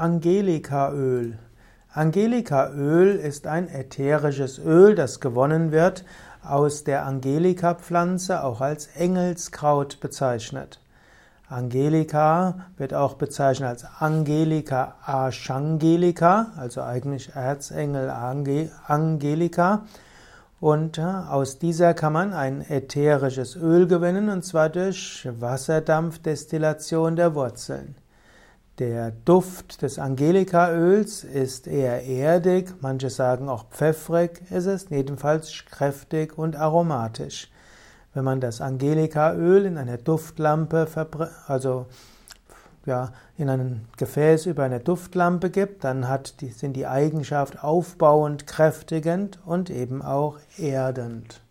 Angelikaöl. Angelikaöl ist ein ätherisches Öl, das gewonnen wird aus der Angelika-Pflanze, auch als Engelskraut bezeichnet. Angelika wird auch bezeichnet als Angelica Archangelica, also eigentlich Erzengel Angelika. Und äh, aus dieser kann man ein ätherisches Öl gewinnen, und zwar durch Wasserdampfdestillation der Wurzeln. Der Duft des Angelikaöls ist eher erdig, manche sagen auch pfeffrig, es ist jedenfalls kräftig und aromatisch. Wenn man das Angelikaöl in einer Duftlampe, also ja, in ein Gefäß über eine Duftlampe gibt, dann die, sind die Eigenschaft aufbauend, kräftigend und eben auch erdend.